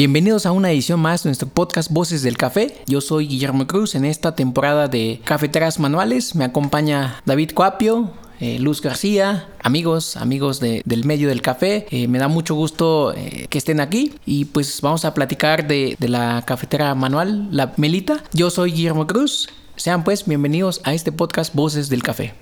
Bienvenidos a una edición más de nuestro podcast Voces del Café. Yo soy Guillermo Cruz en esta temporada de Cafeteras Manuales. Me acompaña David Cuapio, eh, Luz García, amigos, amigos del medio del café. Eh, me da mucho gusto eh, que estén aquí y pues vamos a platicar de la cafetera manual, la Melita. Yo soy Guillermo Cruz. Sean pues bienvenidos a este podcast Voces del Café.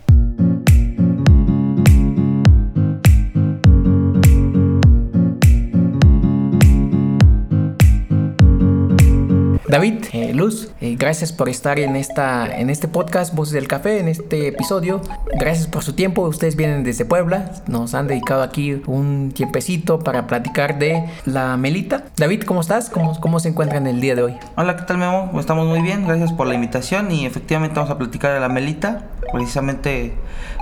David, eh, Luz, eh, gracias por estar en, esta, en este podcast Voces del Café, en este episodio. Gracias por su tiempo. Ustedes vienen desde Puebla. Nos han dedicado aquí un tiempecito para platicar de la Melita. David, ¿cómo estás? ¿Cómo, cómo se encuentran el día de hoy? Hola, ¿qué tal Memo? Estamos muy bien. Gracias por la invitación y efectivamente vamos a platicar de la Melita. Precisamente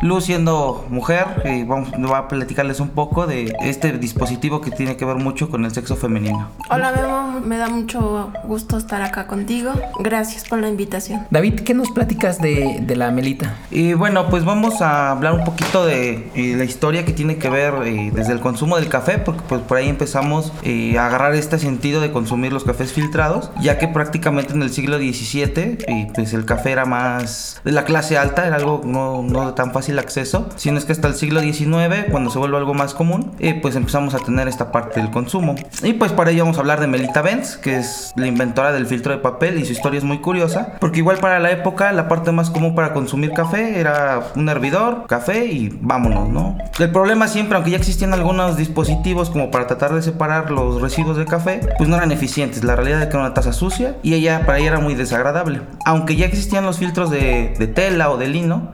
Luz siendo mujer, y vamos, va a platicarles un poco de este dispositivo que tiene que ver mucho con el sexo femenino. Hola Memo, me da mucho gusto estar acá contigo. Gracias por la invitación. David, ¿qué nos platicas de, de la Melita? Y bueno, pues vamos a hablar un poquito de eh, la historia que tiene que ver eh, desde el consumo del café, porque pues por ahí empezamos eh, a agarrar este sentido de consumir los cafés filtrados, ya que prácticamente en el siglo XVII pues el café era más de la clase alta, era algo no, no de tan fácil acceso, sino es que hasta el siglo XIX, cuando se vuelve algo más común, pues empezamos a tener esta parte del consumo. Y pues para ello vamos a hablar de Melita Benz, que es la inventora del filtro de papel y su historia es muy curiosa, porque igual para la época la parte más común para consumir café era un hervidor, café y vámonos, ¿no? El problema siempre, aunque ya existían algunos dispositivos como para tratar de separar los residuos de café, pues no eran eficientes. La realidad es que era una taza sucia y ella para ella era muy desagradable. Aunque ya existían los filtros de, de tela o de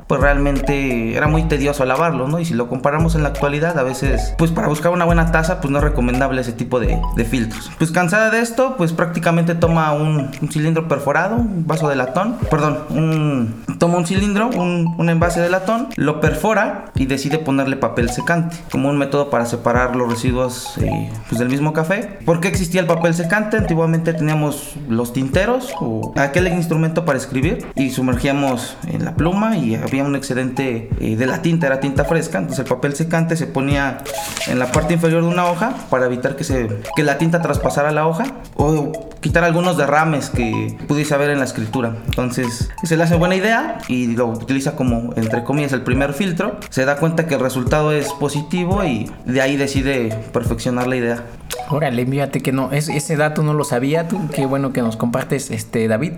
pues realmente era muy tedioso lavarlo, ¿no? Y si lo comparamos en la actualidad, a veces, pues para buscar una buena taza, pues no es recomendable ese tipo de, de filtros. Pues cansada de esto, pues prácticamente toma un, un cilindro perforado, un vaso de latón, perdón, un, toma un cilindro, un, un, envase de latón, lo perfora y decide ponerle papel secante como un método para separar los residuos eh, pues del mismo café. ¿Por qué existía el papel secante? Antiguamente teníamos los tinteros o aquel instrumento para escribir y sumergíamos en la pluma y había un excedente eh, de la tinta, era tinta fresca, entonces el papel secante se ponía en la parte inferior de una hoja para evitar que, se, que la tinta traspasara la hoja o quitar algunos derrames que pudiese haber en la escritura. Entonces se le hace buena idea y lo utiliza como, entre comillas, el primer filtro. Se da cuenta que el resultado es positivo y de ahí decide perfeccionar la idea. Órale, fíjate que no, es, ese dato no lo sabía, tú, qué bueno que nos compartes, este David.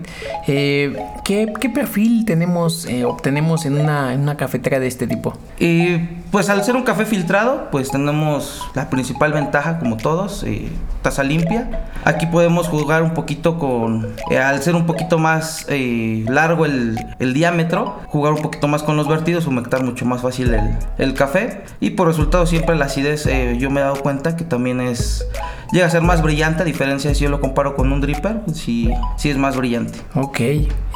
Eh, ¿qué, ¿qué, perfil tenemos, eh, obtenemos en una, en una cafetera de este tipo? Y pues al ser un café filtrado, pues tenemos la principal ventaja, como todos, eh, taza limpia. Aquí podemos jugar un poquito con, eh, al ser un poquito más eh, largo el, el, diámetro, jugar un poquito más con los vertidos, humectar mucho más fácil el, el café. Y por resultado siempre la acidez, yo me he dado cuenta que también es llega a ser más brillante, a diferencia de si yo lo comparo con un dripper, sí, sí es más brillante. Ok.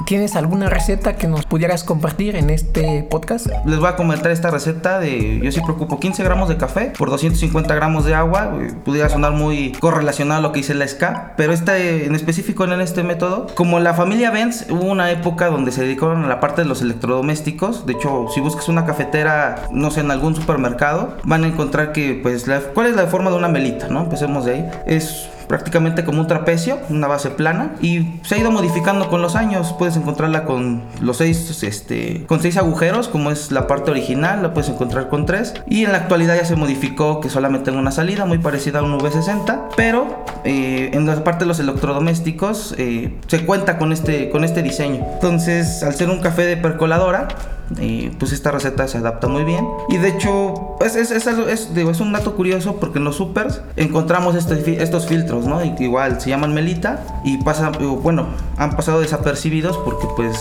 ¿Tienes alguna receta que nos pudieras compartir en este podcast? Les voy a comentar esta receta de, yo sí preocupo 15 gramos de café por 250 gramos de agua, pudiera sonar muy correlacionado a lo que dice la SCA, pero este en específico en este método, como la familia Benz, hubo una época donde se dedicaron a la parte de los electrodomésticos, de hecho, si buscas una cafetera, no sé, en algún supermercado, van a encontrar que, pues, ¿cuál es la forma de una melita, no? Empecemos de ahí. Es prácticamente como un trapecio, una base plana y se ha ido modificando con los años. Puedes encontrarla con los seis, este, con seis agujeros, como es la parte original, la puedes encontrar con tres. Y en la actualidad ya se modificó que solamente tenga una salida muy parecida a un V60, pero eh, en la parte de los electrodomésticos eh, se cuenta con este, con este diseño. Entonces, al ser un café de percoladora, y pues esta receta se adapta muy bien. Y de hecho, es, es, es, es, digo, un dato curioso porque en los supers encontramos este, estos filtros, ¿no? Igual se llaman melita y pasa, bueno, han pasado desapercibidos porque pues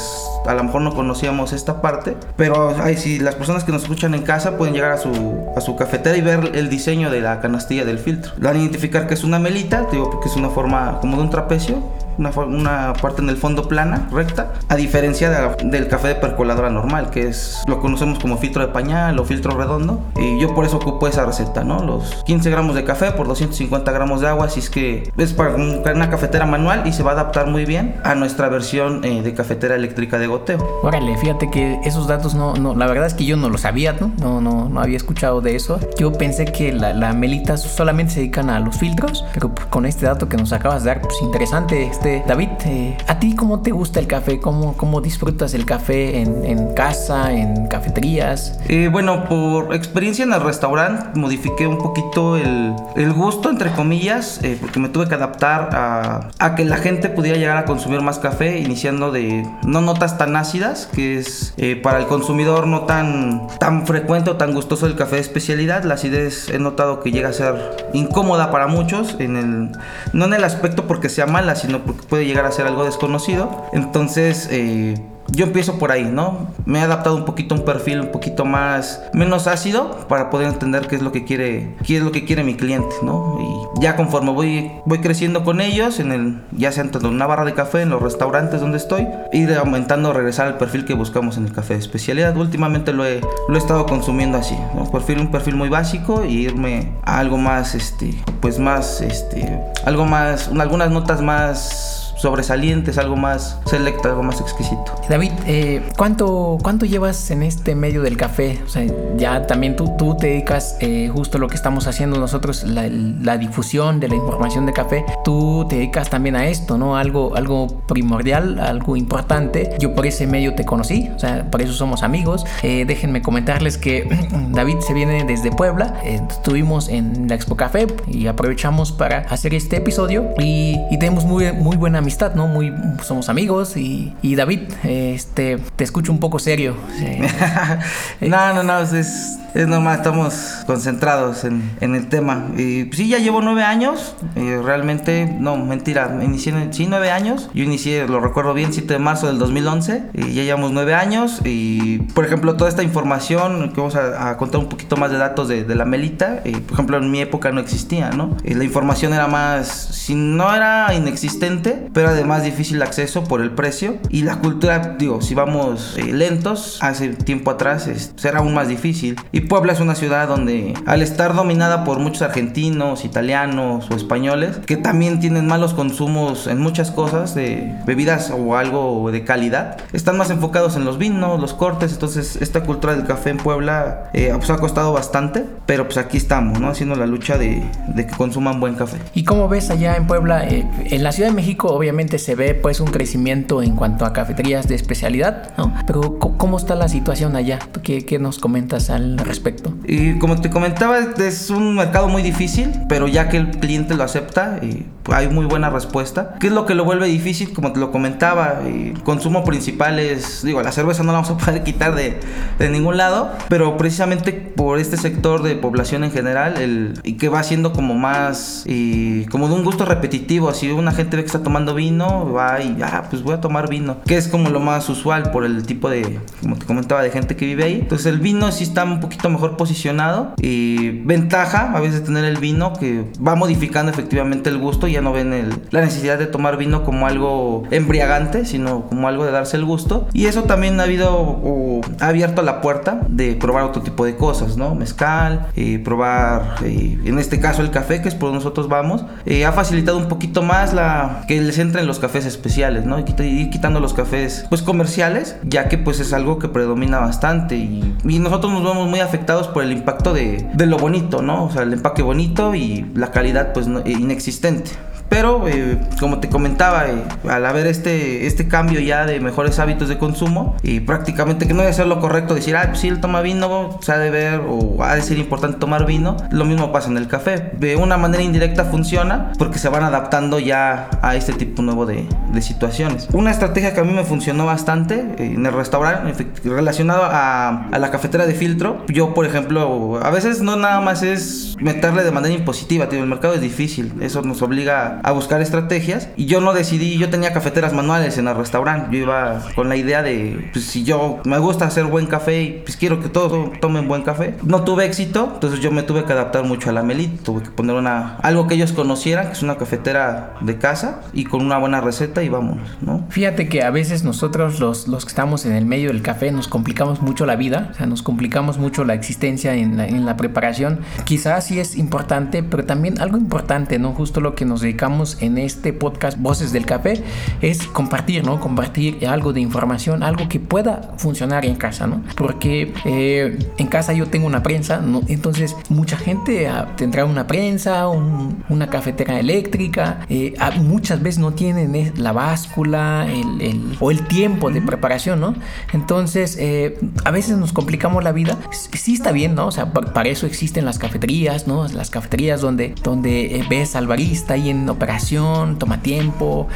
a lo mejor no conocíamos esta parte. Pero ay, si las personas que nos escuchan en casa pueden llegar a su, a su cafetera y ver el diseño de la canastilla del filtro. Van a identificar que es una melita, digo, porque es una forma como de un trapecio una, una parte en el fondo plana, recta, a diferencia del café de percoladora normal, que es lo conocemos como filtro de pañal o filtro redondo. Y yo por eso ocupo esa receta, ¿no? Los 15 gramos de café por 250 gramos de agua, así es que es para una cafetera manual y se va a adaptar muy bien a nuestra versión eh, de cafetera eléctrica de goteo. Órale, fíjate que esos datos no, no, la verdad es que yo no lo sabía, ¿no? No, no, no había escuchado de eso. Yo pensé que la, la melita solamente se dedican a los filtros, pero pues, con este dato que nos acabas de dar, pues interesante. Este, David, eh, ¿a ti cómo te gusta el café? ¿Cómo, cómo disfrutas el café en, en casa, en cafeterías? Eh, bueno, por experiencia en el restaurante modifiqué un poquito el, el gusto, entre comillas, eh, porque me tuve que adaptar a, a, que la gente pudiera llegar a consumir más café, iniciando de no notas tan ácidas, que es eh, para el consumidor no tan, tan frecuente o tan gustoso el café de especialidad. La acidez he notado que llega a ser incómoda para muchos, en el, no en el aspecto porque sea mala, sino porque puede llegar a ser algo desconocido. Entonces, eh, yo empiezo por ahí, ¿no? Me he adaptado un poquito a un perfil un poquito más menos ácido para poder entender qué es lo que quiere, qué es lo que quiere mi cliente, ¿no? Y ya conforme voy voy creciendo con ellos en el ya sea en una barra de café, en los restaurantes donde estoy, ir aumentando regresar al perfil que buscamos en el café de especialidad. Últimamente lo he, lo he estado consumiendo así, ¿no? Perfil un perfil muy básico y irme a algo más este pues más este algo más algunas notas más sobresalientes, algo más selecto, algo más exquisito. David, eh, ¿cuánto, ¿cuánto llevas en este medio del café? O sea, ya también tú, tú te dedicas eh, justo a lo que estamos haciendo nosotros, la, la, difusión de la información de café. Tú te dedicas también a esto, ¿no? Algo, algo primordial, algo importante. Yo por ese medio te conocí, o sea, por eso somos amigos. Eh, déjenme comentarles que David se viene desde Puebla. estuvimos en la Expo Café y aprovechamos para hacer este episodio y, y tenemos muy, muy buena amistad, ¿no? Muy, somos amigos y, y David, este, te escucho un poco serio. no, no, no, es, es normal, estamos concentrados en, en el tema. Y sí, ya llevo nueve años, y realmente, no, mentira, inicié, sí, nueve años. Yo inicié, lo recuerdo bien, 7 de marzo del 2011, y ya llevamos nueve años. Y, por ejemplo, toda esta información, que vamos a, a contar un poquito más de datos de, de la Melita, y, por ejemplo, en mi época no existía, ¿no? Y la información era más, si no era inexistente, pero además difícil acceso por el precio. Y la cultura, digo, si vamos eh, lentos, hace tiempo atrás será aún más difícil. Y Puebla es una ciudad donde al estar dominada por muchos argentinos, italianos o españoles, que también tienen malos consumos en muchas cosas de bebidas o algo de calidad, están más enfocados en los vinos, los cortes, entonces esta cultura del café en Puebla eh, pues ha costado bastante, pero pues aquí estamos, ¿no? Haciendo la lucha de, de que consuman buen café. ¿Y cómo ves allá en Puebla? Eh, en la Ciudad de México obviamente se ve pues un crecimiento en cuanto a cafeterías de especialidad, ¿no? Pero ¿cómo está la situación allá? ¿Qué, qué nos comentas al respecto? Y como te comentaba, es un mercado muy difícil, pero ya que el cliente lo acepta, y hay muy buena respuesta. ¿Qué es lo que lo vuelve difícil? Como te lo comentaba, el consumo principal es, digo, la cerveza no la vamos a poder quitar de, de ningún lado, pero precisamente por este sector de población en general, el, y que va siendo como más, y como de un gusto repetitivo, así una gente ve que está tomando vino, va y, ah, pues voy a tomar vino, que es como lo más usual por el tipo de, como te comentaba, de gente que vive ahí. Entonces el vino sí está un poquito mejor posicionado y ventaja a veces tener el vino que va modificando efectivamente el gusto, ya no ven el, la necesidad de tomar vino como algo embriagante, sino como algo de darse el gusto. Y eso también ha habido o ha abierto la puerta de probar otro tipo de cosas, ¿no? Mezcal, eh, probar, eh, en este caso el café, que es por nosotros vamos, eh, ha facilitado un poquito más la que les entren los cafés especiales, ¿no? Y quitando los cafés pues comerciales, ya que pues es algo que predomina bastante y, y nosotros nos vemos muy afectados por el impacto de, de, lo bonito, ¿no? O sea, el empaque bonito y la calidad pues no, inexistente. Pero, eh, como te comentaba, eh, al haber este, este cambio ya de mejores hábitos de consumo, y prácticamente que no debe ser lo correcto decir, ah, pues sí, él toma vino, se ha de ver o ha de ser importante tomar vino, lo mismo pasa en el café. De una manera indirecta funciona porque se van adaptando ya a este tipo nuevo de, de situaciones. Una estrategia que a mí me funcionó bastante eh, en el restaurante relacionado a, a, la cafetera de filtro. Yo, por ejemplo, a veces no nada más es meterle de manera impositiva, tío, el mercado es difícil, eso nos obliga a buscar estrategias. Y yo no decidí, yo tenía cafeteras manuales en el restaurante, yo iba con la idea de, pues si yo me gusta hacer buen café y pues quiero que todos tomen buen café. No tuve éxito, entonces yo me tuve que adaptar mucho a la Melit, tuve que poner una, algo que ellos conocieran, que es una cafetera de casa y con una buena receta y vámonos, ¿no? Fíjate que a veces nosotros los, los que estamos en el medio del café nos complicamos mucho la vida, o sea, nos complicamos mucho la existencia en la, en la preparación. Quizás sí es importante, pero también algo importante, ¿no? Justo lo que nos dedicamos en este podcast Voces del Café es compartir, ¿no? Compartir algo de información, algo que pueda funcionar en casa, ¿no? Porque eh, en casa yo tengo una prensa, ¿no? Entonces mucha gente ah, tendrá una prensa, un, una cafetera eléctrica, eh, ah, muchas veces no tienen eh, la báscula el, el, o el tiempo de preparación, ¿no? Entonces eh, a veces nos complicamos la vida. Sí está bien, ¿no? O sea, para eso existen las cafeterías, ¿no? Las cafeterías donde, donde ves al barista ahí en operación, toma tiempo,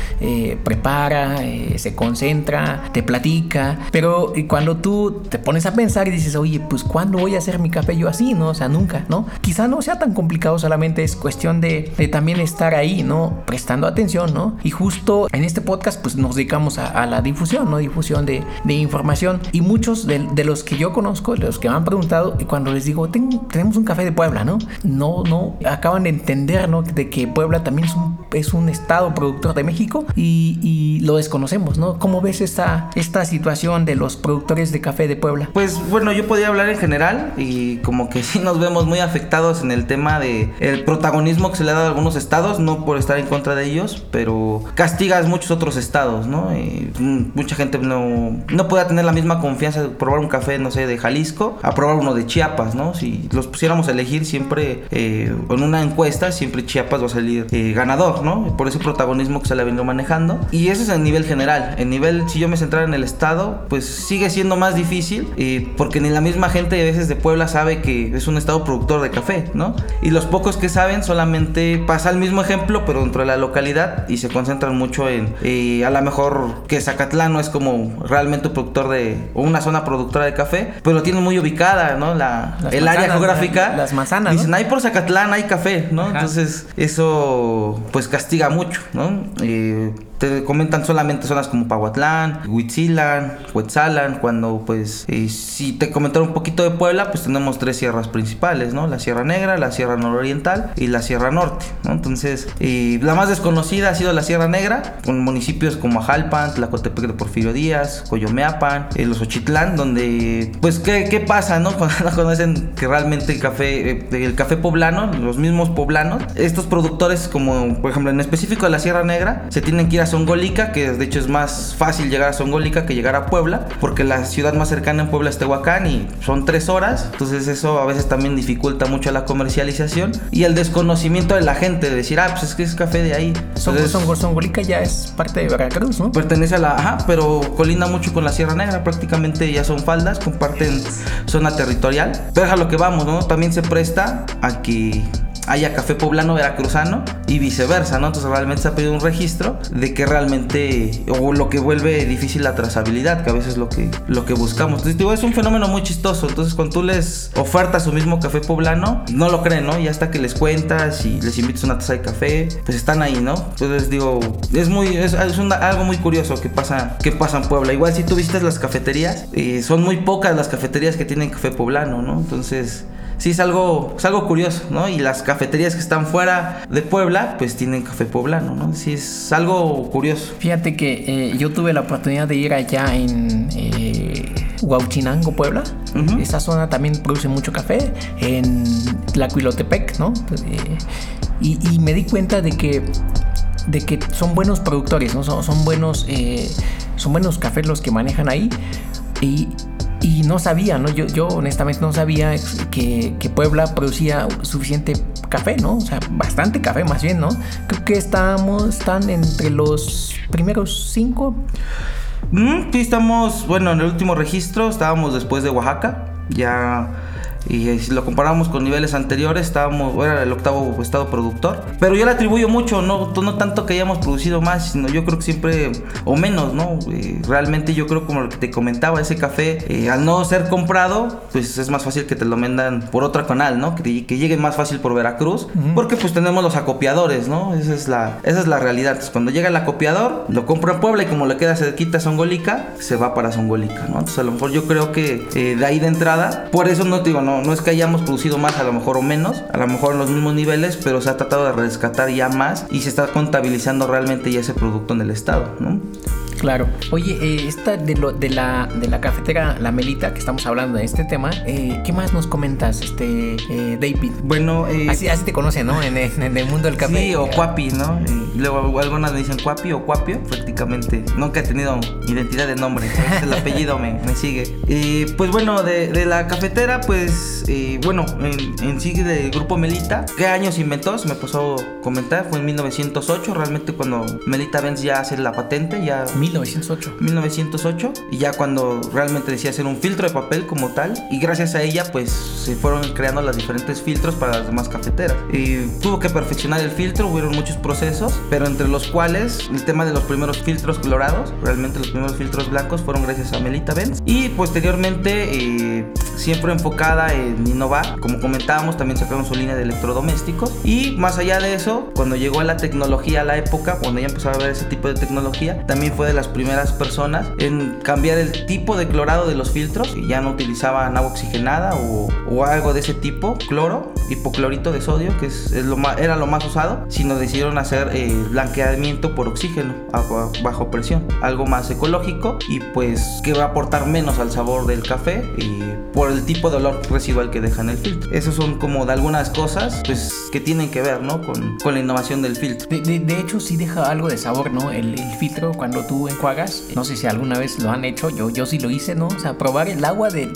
prepara, se concentra, te platica, pero cuando tú te pones a pensar y dices, oye, pues ¿cuándo voy a hacer mi café yo así, no? O sea, nunca, ¿no? Quizá no sea tan complicado, solamente es cuestión de, de también estar ahí, ¿no? Prestando atención, ¿no? Y justo en este podcast, pues nos dedicamos a, a la difusión, ¿no? Difusión de, de información. Y muchos de, de, los que yo conozco, de los que me han preguntado, y cuando les digo, Ten, tenemos un café de Puebla, ¿no? No, no, acaban de entender, ¿no? De que Puebla también es un, es un estado productor de México y, lo desconocemos, ¿no? ¿Cómo ves esta, esta situación de los productores de café de Puebla? Pues bueno, yo podría hablar en general y como que sí nos vemos muy afectados en el tema de protagonismo que se le ha dado a algunos estados, no por estar en contra de ellos, pero castigas muchos otros estados, ¿no? Y mucha gente no, no puede tener la misma confianza de probar un café, no sé, de Jalisco a probar uno de Chiapas, ¿no? Si los pusiéramos a elegir siempre eh, en una encuesta, siempre Chiapas va a salir eh, ganador, ¿no? Por ese protagonismo que se le ha venido manejando. Y eso es a nivel general. En nivel, si yo me centrara en el estado, pues sigue siendo más difícil eh, porque ni la misma gente a veces de Puebla sabe que es un estado productor de café, ¿no? Y los pocos que saben solamente pasa el mismo ejemplo, pero dentro de la localidad y se concentran mucho en, eh, a lo mejor que Zacatlán no es como realmente un productor de, o una zona productora de café, pero lo tienen muy ubicada, ¿no? La, el manzanas, área geográfica. La, las manzanas. Dicen, ¿no? ahí por Zacatlán hay café, ¿no? Ajá. Entonces, eso pues castiga mucho, ¿no? Eh, te comentan solamente zonas como Pahuatlán, Huitzilan, Huetzalan, cuando pues eh, si te comentaron un poquito de Puebla, pues tenemos tres sierras principales, ¿no? La Sierra Negra, la Sierra Nororiental y la Sierra Norte, ¿no? Entonces, eh, la más desconocida ha sido la Sierra Negra, con municipios como Ajalpan, Tlacotepec de Porfirio Díaz, Coyomeapan, eh, los Ochitlán, donde pues ¿qué, qué pasa, no? Cuando no conocen que realmente el café, eh, el café poblano, los mismos poblanos, estos productores como por ejemplo en específico de la Sierra Negra, se tienen que ir a Songolica, que de hecho es más fácil llegar a Songolica que llegar a Puebla, porque la ciudad más cercana en Puebla es Tehuacán y son tres horas, entonces eso a veces también dificulta mucho la comercialización y el desconocimiento de la gente, de decir, ah, pues es que es café de ahí. Entonces, ya es parte de Veracruz, ¿no? Pertenece a la, ajá, pero colinda mucho con la Sierra Negra, prácticamente ya son faldas, comparten zona territorial, pero es a lo que vamos, ¿no? También se presta a que haya café poblano veracruzano y viceversa, ¿no? Entonces realmente se ha pedido un registro de que realmente, o lo que vuelve difícil la trazabilidad, que a veces es lo que, lo que buscamos. Entonces digo, es un fenómeno muy chistoso, entonces cuando tú les ofertas su mismo café poblano, no lo creen, ¿no? Y hasta que les cuentas y les invitas una taza de café, pues están ahí, ¿no? Entonces digo, es muy, es, es algo muy curioso que pasa, que pasa en Puebla. Igual si tú visitas las cafeterías, eh, son muy pocas las cafeterías que tienen café poblano, ¿no? Entonces sí es algo, es algo curioso, ¿no? Y las cafeterías que están fuera de Puebla, pues tienen café poblano, ¿no? Sí es algo curioso. Fíjate que eh, yo tuve la oportunidad de ir allá en eh, Huauchinango, Puebla. Uh -huh. Esa zona también produce mucho café. En Tlacuilotepec, ¿no? Eh, y, y, me di cuenta de que de que son buenos productores, ¿no? Son, son buenos eh, son buenos cafés los que manejan ahí y, y no sabía, ¿no? Yo, yo honestamente no sabía que, que, Puebla producía suficiente café, ¿no? O sea, bastante café más bien, ¿no? Creo que estamos, están entre los primeros cinco. Mm, sí, estamos, bueno, en el último registro estábamos después de Oaxaca, ya Y eh, si lo comparamos con niveles anteriores, estábamos, era el octavo estado productor. Pero yo le atribuyo mucho, no, no tanto que hayamos producido más, sino yo creo que siempre, o menos, ¿no? Eh, realmente yo creo como lo que te comentaba, ese café, eh, al no ser comprado, pues es más fácil que te lo vendan por otro canal, ¿no? Que, que llegue más fácil por Veracruz, porque pues tenemos los acopiadores, ¿no? Esa es la, esa es la realidad. cuando llega el acopiador, lo compra en Puebla y como le queda cerquita a Songolica, se va para Songolica, ¿no? Entonces a lo mejor yo creo que de ahí de entrada, por eso no te digo, no, no es que hayamos producido más, a lo mejor o menos, a lo mejor en los mismos niveles, pero se ha tratado de rescatar ya más y se está contabilizando realmente ya ese producto en el estado, ¿no? Claro. Oye, eh, esta de, lo, de, la, de la cafetera La Melita, que estamos hablando de este tema, eh, ¿qué más nos comentas, este eh, David? Bueno, así, así te conoce, ¿no? En, el mundo del café. Sí, o Cuapi, ¿no? luego algunas me dicen Cuapi o Cuapio, prácticamente. Nunca he tenido identidad de nombre, el apellido me, me sigue. pues bueno, de, de, la cafetera, pues bueno, en, en sí del grupo Melita, ¿qué año se inventó? Se me pasó comentar, fue en 1908, realmente cuando Melita Benz ya hace la patente, ya... 1908. 1908. Y ya cuando realmente decía hacer un filtro de papel como tal. Y gracias a ella, pues se fueron creando los diferentes filtros para las demás cafeteras. Y tuvo que perfeccionar el filtro, hubieron muchos procesos, pero entre los cuales el tema de los primeros filtros colorados, realmente los primeros filtros blancos fueron gracias a Melita Benz. Y posteriormente, eh, siempre enfocada en innovar, como comentábamos, también sacaron su línea de electrodomésticos. Y más allá de eso, cuando llegó la tecnología a la época, cuando ya empezó a ver ese tipo de tecnología, también fue de las primeras personas en cambiar el tipo de clorado de los filtros ya no utilizaban agua oxigenada o, o algo de ese tipo, cloro, hipoclorito de sodio, que es, lo más, era lo más usado, sino decidieron hacer eh, blanqueamiento por oxígeno bajo presión, algo más ecológico y pues que va a aportar menos al sabor del café y por el tipo de olor residual que deja en el filtro. Esas son como de algunas cosas pues que tienen que ver, ¿no? Con, con la innovación del filtro. De, de, hecho sí deja algo de sabor, ¿no? El, el filtro cuando tú enjuagas, no sé si alguna vez lo han hecho, yo, yo sí lo hice, ¿no? O sea, probar el agua del,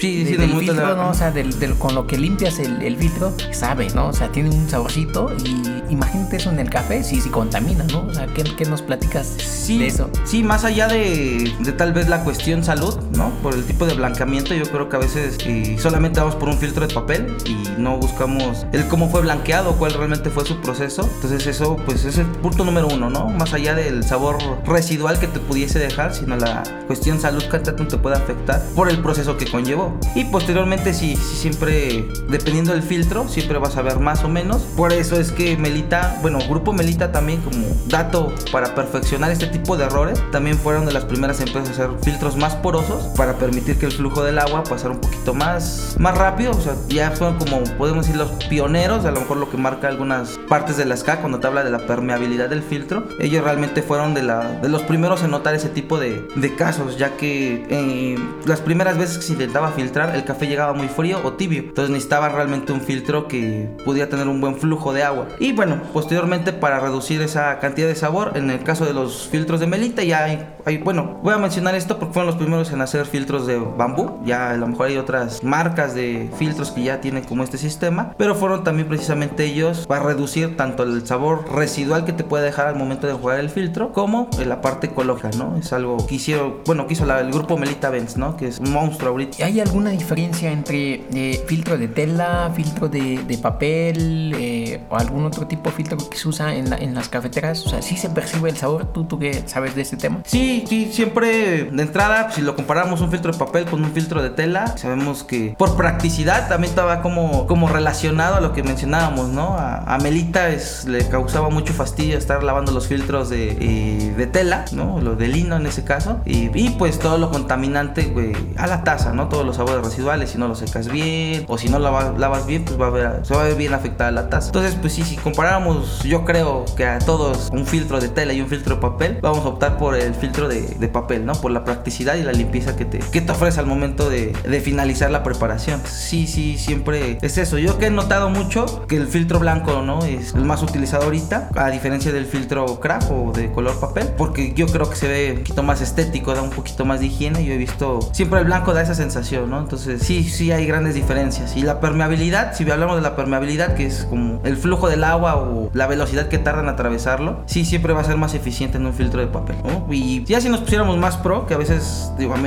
sí, sí, del filtro, ¿no? O sea, del, con lo que limpias el, el, filtro, sabe, ¿no? O sea, tiene un saborcito y imagínate eso en el café, sí, sí contamina, ¿no? O sea, ¿qué, qué nos platicas sí, de eso? Sí, más allá de, de, tal vez la cuestión salud, ¿no? Por el tipo de blanqueamiento, yo creo que a veces eh, solamente vamos por un filtro de papel y no buscamos el cómo fue blanqueado, cuál realmente fue su proceso. Entonces eso, pues es el punto número uno, ¿no? Más allá del sabor residual que te pudiese dejar, sino la cuestión salud que tanto te puede afectar por el proceso que conllevó. Y posteriormente, sí, sí, siempre, dependiendo del filtro, siempre vas a ver más o menos. Por eso es que Melita, bueno, Grupo Melita también como dato para perfeccionar este tipo de errores, también fueron de las primeras empresas a hacer filtros más porosos para permitir que el flujo del agua pasara un poquito más, más rápido. O sea, ya fueron como, podemos decir, los pioneros, a lo mejor lo que marca algunas partes de la SCA cuando te habla de la permeabilidad del filtro. Ellos realmente fueron de, la, de los primeros en notar ese tipo de, de casos, ya que eh, las primeras veces que se intentaba filtrar, el café llegaba muy frío o tibio. Entonces necesitaba realmente un filtro que pudiera tener un buen flujo de agua. Y bueno, posteriormente para reducir esa cantidad de sabor, en el caso de los filtros de melita, ya hay, hay bueno, voy a mencionar esto porque fueron los primeros en hacer filtros de bambú. Ya a lo mejor hay otras marcas de filtros que ya tienen como este sistema, pero fueron también precisamente ellos para reducir tanto el sabor residual que te puede dejar al momento de jugar el filtro, como la parte ecológica, ¿no? Es algo que hicieron, bueno, que hizo el grupo Melita Benz, ¿no? Que es un monstruo ahorita. ¿Hay alguna diferencia entre eh, filtro de tela, filtro de, de papel eh, o algún otro tipo de filtro que se usa en, la, en las cafeteras? O sea, ¿sí se percibe el sabor? ¿Tú, ¿Tú qué sabes de este tema? Sí, sí, siempre de entrada, si lo comparamos un filtro de papel con un filtro de tela, sabemos que por practicidad también estaba como, como relacionado a lo que mencionábamos, ¿no? A, a Melita es, le causaba mucho fastidio estar lavando los filtros de, eh, de tela, ¿no? Lo de lino en ese caso. Y, y pues todo lo contaminante, güey, a la taza, ¿no? Todos los sabores residuales, si no lo secas bien o si no lo lavas bien, pues va a ver, se va a ver bien afectada la taza. Entonces, pues sí, si comparáramos, yo creo que a todos un filtro de tela y un filtro de papel, vamos a optar por el filtro de, de papel, ¿no? Por la practicidad y la limpieza que te, que te ofrece al momento de, de finalizar la preparación. Sí, sí, siempre es eso. Yo que he notado mucho que el filtro blanco, ¿no? Es el más utilizado ahorita, a diferencia del filtro craft o de color papel, porque yo creo que se ve un poquito más estético, da un poquito más de higiene. Yo he visto siempre el blanco da esa sensación, ¿no? Entonces, sí, sí hay grandes diferencias. Y la permeabilidad, si hablamos de la permeabilidad, que es como el flujo del agua o la velocidad que tarda en atravesarlo, sí, siempre va a ser más eficiente en un filtro de papel. ¿no? Y ya si nos pusiéramos más pro, que a veces, digo, a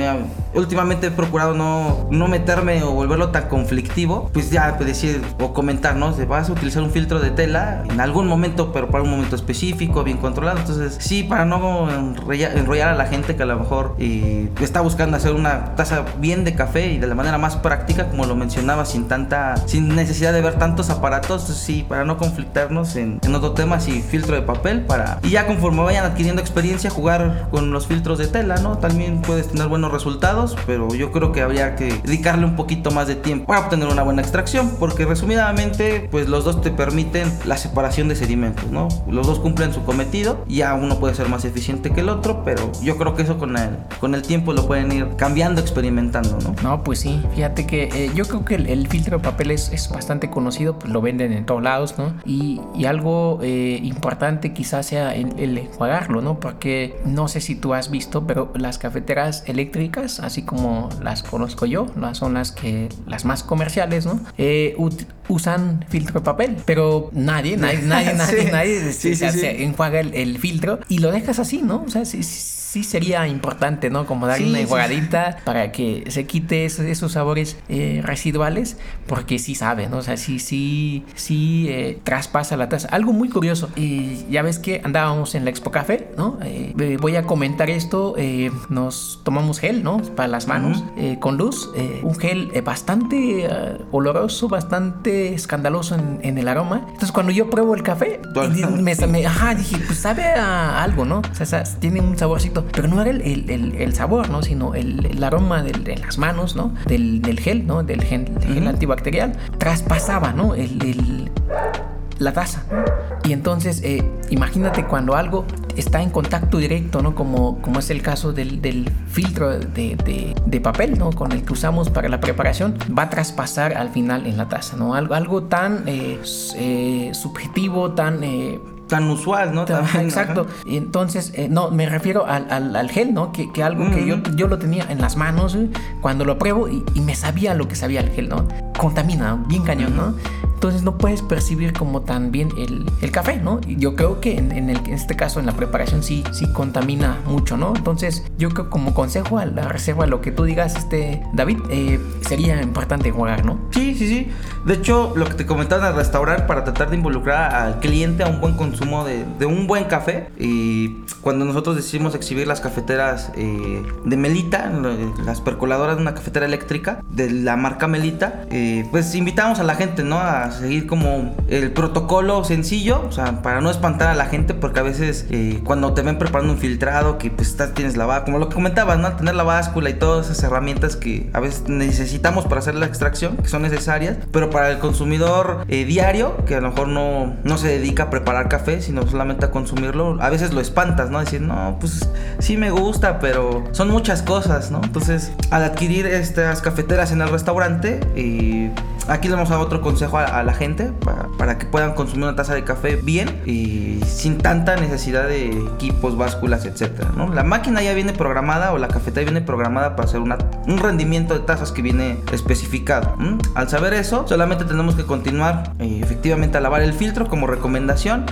últimamente he procurado no, no meterme o volverlo tan conflictivo, pues ya pues decir o comentar, ¿no? Vas a utilizar un filtro de tela en algún momento, pero para un momento específico, bien controlado. Entonces, sí, para no enrollar a la gente que a lo mejor eh, está buscando hacer una taza bien de café y de la manera más práctica, como lo mencionaba, sin tanta, necesidad de ver tantos aparatos, sí, para no conflictarnos en, en otro tema, sí, filtro de papel para... Y ya conforme vayan adquiriendo experiencia, jugar con los filtros de tela, ¿no? También puedes tener buenos resultados, pero yo creo que habría que dedicarle un poquito más de tiempo para obtener una buena extracción, porque resumidamente, pues los dos te permiten la separación de sedimentos, ¿no? Los dos cumplen su cometido, ya uno puede ser más eficiente que el otro, pero yo creo que eso con el, con el tiempo lo pueden ir cambiando, experimentando, ¿no? No, pues sí, fíjate que eh, yo creo que el, filtro de papel es, es, bastante conocido, pues lo venden en todos lados, ¿no? Y, y algo eh, importante quizás sea el, el enjuagarlo, ¿no? Porque no sé si tú has visto, pero las cafeteras eléctricas, así como las conozco yo, son las que las más comerciales, ¿no? Eh, usan filtro de papel, pero nadie, nadie, nadie, nadie, nadie se, enjuaga el, el, filtro y lo dejas así, ¿no? O sea, sí, sí sería importante, ¿no? Como darle una enjuagadita para que se quite esos, sabores eh, residuales, porque sí sabe, ¿no? O sea, sí, sí, sí eh, traspasa la taza. Algo muy curioso, y ya ves que andábamos en la Expo Café, ¿no? Eh, voy a comentar esto, nos tomamos gel, ¿no? Para las manos, con luz, un gel bastante oloroso, bastante escandaloso en, el aroma. Entonces cuando yo pruebo el café, me, me, ajá, dije, pues sabe a algo, ¿no? O sea, tiene un saborcito pero no era el, sabor, ¿no? Sino el, aroma de, las manos, ¿no? Del, gel, ¿no? Del gel, antibacterial, traspasaba, ¿no? El, la taza. Y entonces, eh, imagínate cuando algo está en contacto directo, ¿no? Como, como es el caso del, filtro de, papel, ¿no? Con el que usamos para la preparación, va a traspasar al final en la taza, ¿no? Algo, algo tan eh, eh, subjetivo, tan tan usual, ¿no? exacto. Y entonces, eh, no, me refiero al, al, gel, ¿no? Que, que algo que yo, yo lo tenía en las manos cuando lo pruebo y, y, me sabía lo que sabía el gel, ¿no? Contamina, bien cañón, ¿no? Entonces no puedes percibir como tan bien el, el café, ¿no? Yo creo que en, el, en, este caso en la preparación sí, sí contamina mucho, ¿no? Entonces yo creo como consejo a la reserva, lo que tú digas, este David, eh, sería importante jugar, ¿no? Sí, sí, sí. De hecho, lo que te comentaba en el restaurar para tratar de involucrar al cliente a un buen consumo de, un buen café. Y cuando nosotros decidimos exhibir las cafeteras eh, de Melita, las percoladoras de una cafetera eléctrica de la marca Melita, eh, pues invitamos a la gente, ¿no? A seguir como el protocolo sencillo, o sea, para no espantar a la gente, porque a veces eh, cuando te ven preparando un filtrado, que pues estás, tienes la como lo que comentabas, ¿no? Tener la báscula y todas esas herramientas que a veces necesitamos para hacer la extracción, que son necesarias, pero para el consumidor eh, diario, que a lo mejor no, no se dedica a preparar café, sino solamente a consumirlo, a veces lo espantas, ¿no? Decir, no, pues sí me gusta, pero son muchas cosas, ¿no? Entonces, al adquirir estas cafeteras en el restaurante, y aquí le vamos a dar otro consejo a la gente para, que puedan consumir una taza de café bien y sin tanta necesidad de equipos, básculas, etcétera, ¿no? La máquina ya viene programada o la cafetera viene programada para hacer un rendimiento de tazas que viene especificado. Al saber eso, solamente tenemos que continuar eh, efectivamente a lavar el filtro como recomendación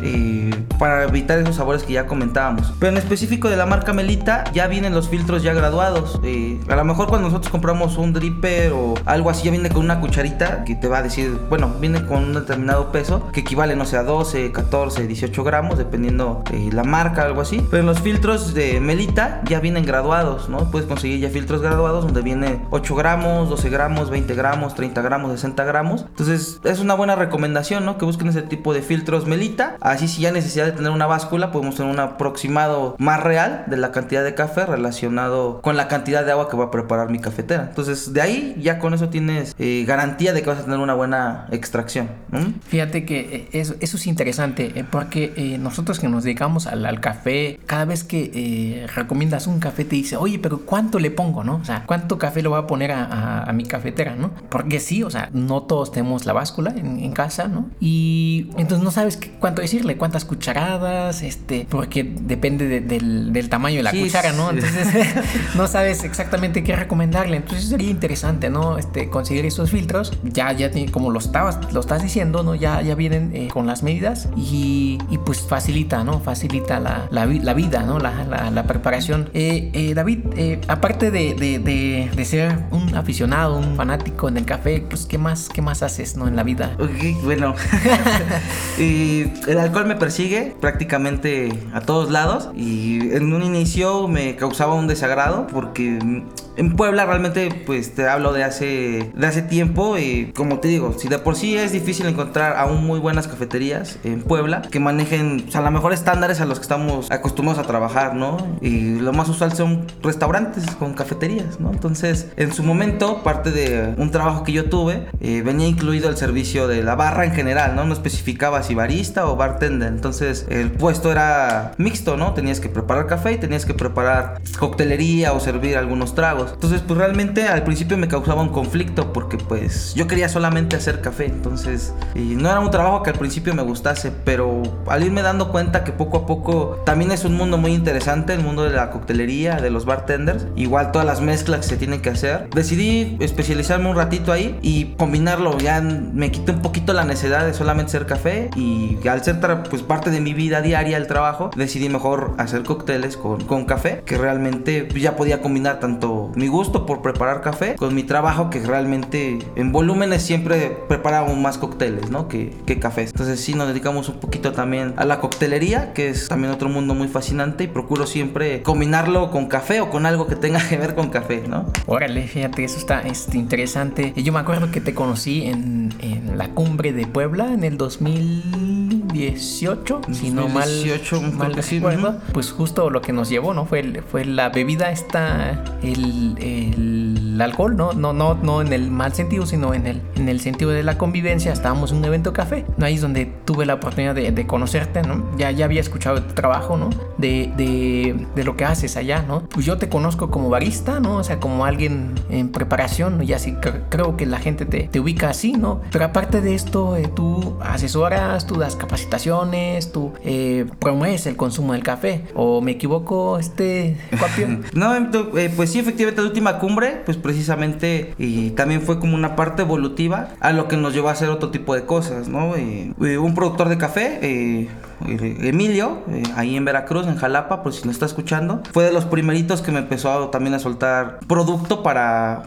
para evitar esos sabores que ya comentábamos. Pero en específico de la marca Melita ya vienen los filtros ya graduados. Eh, a lo mejor cuando nosotros compramos un dripper o algo así ya viene con una cucharita te va a decir, bueno, viene con un determinado peso que equivale, no sé, a 12, 14, 18 gramos, dependiendo eh, la marca, algo así. Pero en los filtros de Melita ya vienen graduados, ¿no? Puedes conseguir ya filtros graduados donde viene 8 gramos, 12 gramos, 20 gramos, 30 gramos, 60 gramos. Entonces es una buena recomendación, ¿no? Que busquen ese tipo de filtros Melita. Así si ya necesidad de tener una báscula, podemos tener un aproximado más real de la cantidad de café relacionado con la cantidad de agua que va a preparar mi cafetera. Entonces de ahí ya con eso tienes eh, garantía de que vas a tener una buena extracción Fíjate que eh, eso, eso es interesante, eh, porque eh, nosotros que nos dedicamos al, café, cada vez que recomiendas un café te dice, oye, pero ¿cuánto le pongo, no? O sea, ¿cuánto café lo voy a poner a, mi cafetera, no? Porque sí, o sea, no todos tenemos la báscula en, casa, ¿no? Y entonces no sabes cuánto decirle, cuántas cucharadas, este, porque depende del, tamaño de la cuchara, ¿no? Entonces no sabes exactamente qué recomendarle. Entonces sería interesante, ¿no? Este, conseguir esos filtros. Ya, ya tiene, como lo estabas, lo estás diciendo, ¿no? Ya, ya vienen eh, con las medidas y, y, pues facilita, ¿no? Facilita la, la, la vida, ¿no? La, la, la preparación. Eh, eh, David, aparte de, de, de, de, ser un aficionado, un fanático en el café, pues ¿qué más, qué más haces, ¿no? En la vida. Ok, bueno. y el alcohol me persigue prácticamente a todos lados y en un inicio me causaba un desagrado porque en Puebla realmente pues te hablo de hace de hace tiempo y como te digo, si de por sí es difícil encontrar aún muy buenas cafeterías en Puebla que manejen o sea, a lo mejor estándares a los que estamos acostumbrados a trabajar, ¿no? Y lo más usual son restaurantes con cafeterías, ¿no? Entonces, en su momento, parte de un trabajo que yo tuve, eh, venía incluido el servicio de la barra en general, ¿no? No especificaba si barista o bartender. Entonces, el puesto era mixto, ¿no? Tenías que preparar café y tenías que preparar coctelería o servir algunos tragos. Entonces, pues realmente al principio me causaba un conflicto porque pues yo quería solamente hacer café. Entonces, y no era un trabajo que al principio me gustase, pero al irme dando cuenta que poco a poco también es un mundo muy interesante, el mundo de la coctelería, de los bartenders, igual todas las mezclas que se tienen que hacer. Decidí especializarme un ratito ahí y combinarlo. Ya me quité un poquito la necesidad de solamente hacer café y al ser pues parte de mi vida diaria el trabajo, decidí mejor hacer cócteles con, con café, que realmente ya podía combinar tanto mi gusto por preparar café con mi trabajo que realmente en siempre preparamos más cócteles, ¿no? Que, que cafés. Entonces sí nos dedicamos un poquito también a la coctelería, que es también otro mundo muy fascinante y procuro siempre combinarlo con café o con algo que tenga que ver con café, ¿no? Órale, fíjate, eso está este, interesante. Yo me acuerdo que te conocí en, en la cumbre de Puebla en el 2018, si no mal, 18, mal recuerdo. Pues justo lo que nos llevó, ¿no? Fue, fue la bebida esta, el el, alcohol, ¿no? No, no, no en el mal sentido, sino en el, en el sentido de la convivencia. Estábamos en un evento café, ¿no? Ahí es donde tuve la oportunidad de, conocerte, ¿no? Ya, ya había escuchado tu trabajo, ¿no? De, de, de, lo que haces allá, ¿no? Pues yo te conozco como barista, ¿no? O sea, como alguien en preparación, ¿no? Y así creo que la gente te, te, ubica así, ¿no? Pero aparte de esto, eh, tú asesoras, tú das capacitaciones, tú eh, el consumo del café. ¿O me equivoco, este copio? no, eh, pues sí, efectivamente esta última cumbre, pues precisamente y también fue como una parte evolutiva a lo que nos llevó a hacer otro tipo de cosas, ¿no? un productor de café, eh, Emilio, eh, ahí en Veracruz, en Jalapa, pues si nos está escuchando, fue de los primeritos que me empezó también a soltar producto para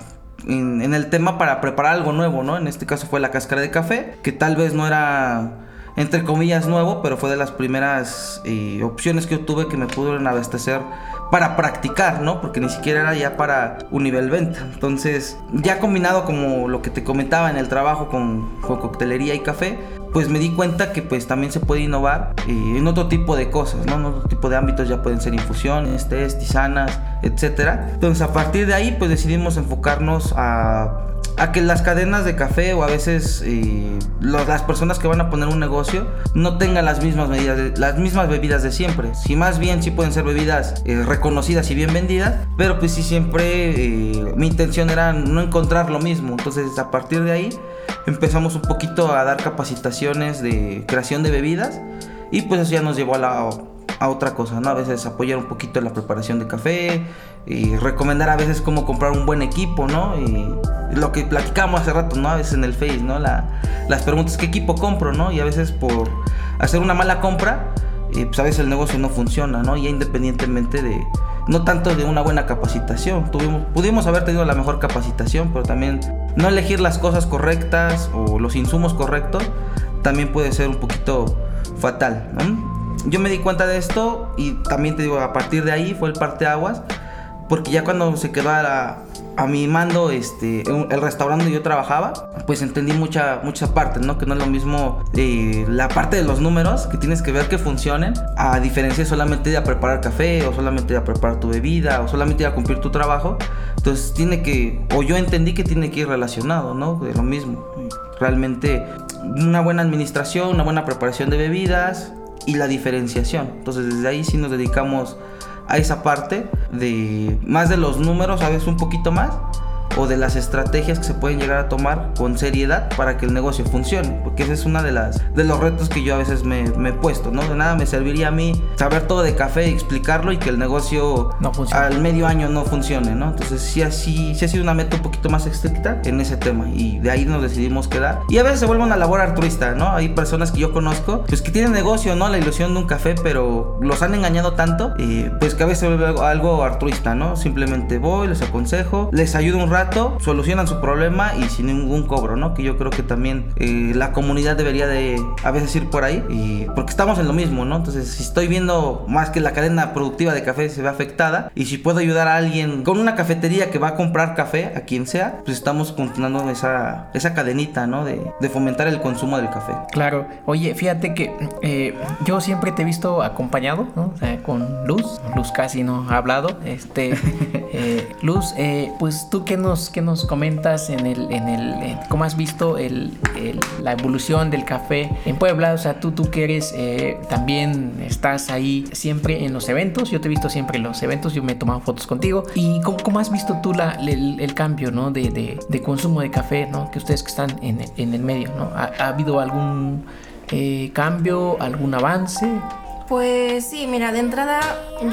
en, en, el tema para preparar algo nuevo, ¿no? En este caso fue la cáscara de café, que tal vez no era entre comillas nuevo, pero fue de las primeras eh, opciones que tuve que me pudieron abastecer para practicar, ¿no? Porque ni siquiera era ya para un nivel venta. Entonces, ya combinado como lo que te comentaba en el trabajo con, con coctelería y café, pues me di cuenta que pues también se puede innovar eh, en otro tipo de cosas, ¿no? En otro tipo de ámbitos ya pueden ser infusiones, test, tisanas, etcétera. Entonces, a partir de ahí, pues decidimos enfocarnos a a que las cadenas de café o a veces eh, las personas que van a poner un negocio no tengan las mismas medidas, las mismas bebidas de siempre. Si más bien sí pueden ser bebidas eh, reconocidas y bien vendidas, pero pues sí siempre eh, mi intención era no encontrar lo mismo. Entonces a partir de ahí empezamos un poquito a dar capacitaciones de creación de bebidas y pues eso ya nos llevó a la a otra cosa, ¿no? A veces apoyar un poquito la preparación de café y recomendar a veces cómo comprar un buen equipo, ¿no? Y lo que platicamos hace rato, ¿no? A veces en el Face, ¿no? las preguntas, ¿qué equipo compro, ¿no? Y a veces por hacer una mala compra, eh, pues a veces el negocio no funciona, ¿no? Ya independientemente de, no tanto de una buena capacitación, tuvimos, pudimos haber tenido la mejor capacitación, pero también no elegir las cosas correctas o los insumos correctos también puede ser un poquito fatal, ¿no? yo me di cuenta de esto y también te digo, a partir de ahí fue el parteaguas, porque ya cuando se quedó a, a mi mando este, el restaurante donde yo trabajaba, pues entendí mucha, muchas partes, ¿no? Que no es lo mismo eh, la parte de los números, que tienes que ver que funcionen, a diferencia solamente de a preparar café, o solamente de a preparar tu bebida, o solamente de a cumplir tu trabajo. Entonces tiene que, o yo entendí que tiene que ir relacionado, ¿no? De lo mismo. Realmente una buena administración, una buena preparación de bebidas, y la diferenciación. Entonces desde ahí sí nos dedicamos a esa parte de más de los números, a veces un poquito más, o de las estrategias que se pueden llegar a tomar con seriedad para que el negocio funcione, porque ese es uno de, las, de los retos que yo a veces me, me he puesto, ¿no? De nada me serviría a mí saber todo de café y explicarlo y que el negocio no al medio año no funcione, ¿no? Entonces sí, así, sí ha sido una meta un poquito más estricta en ese tema y de ahí nos decidimos quedar. Y a veces se vuelve una labor altruista, ¿no? Hay personas que yo conozco, pues que tienen negocio, ¿no? La ilusión de un café, pero los han engañado tanto, y pues que a veces se vuelve algo altruista, ¿no? Simplemente voy, les aconsejo, les ayudo un rato, solucionan su problema y sin ningún cobro, ¿no? Que yo creo que también eh, la comunidad debería de a veces ir por ahí, y porque estamos en lo mismo, ¿no? Entonces, si estoy viendo más que la cadena productiva de café se ve afectada, y si puedo ayudar a alguien con una cafetería que va a comprar café, a quien sea, pues estamos continuando esa, esa cadenita, ¿no? De, de fomentar el consumo del café. Claro. Oye, fíjate que eh, yo siempre te he visto acompañado, ¿no? O sea, con Luz. Luz casi no ha hablado. Este, eh, Luz, pues tú qué nos, qué nos comentas en el, en el, cómo has visto el, la evolución del café en Puebla. O sea, tú, tú que eres, también estás ahí siempre en los eventos. Yo te he visto siempre en los eventos. Yo me he tomado fotos contigo. ¿Y cómo, cómo has visto tú la, el, cambio, ¿no? De, de, de, consumo de café, ¿no? Que ustedes que están en, en el medio, ¿no? ¿Ha, ha habido algún eh, cambio, algún avance? Pues sí, mira, de entrada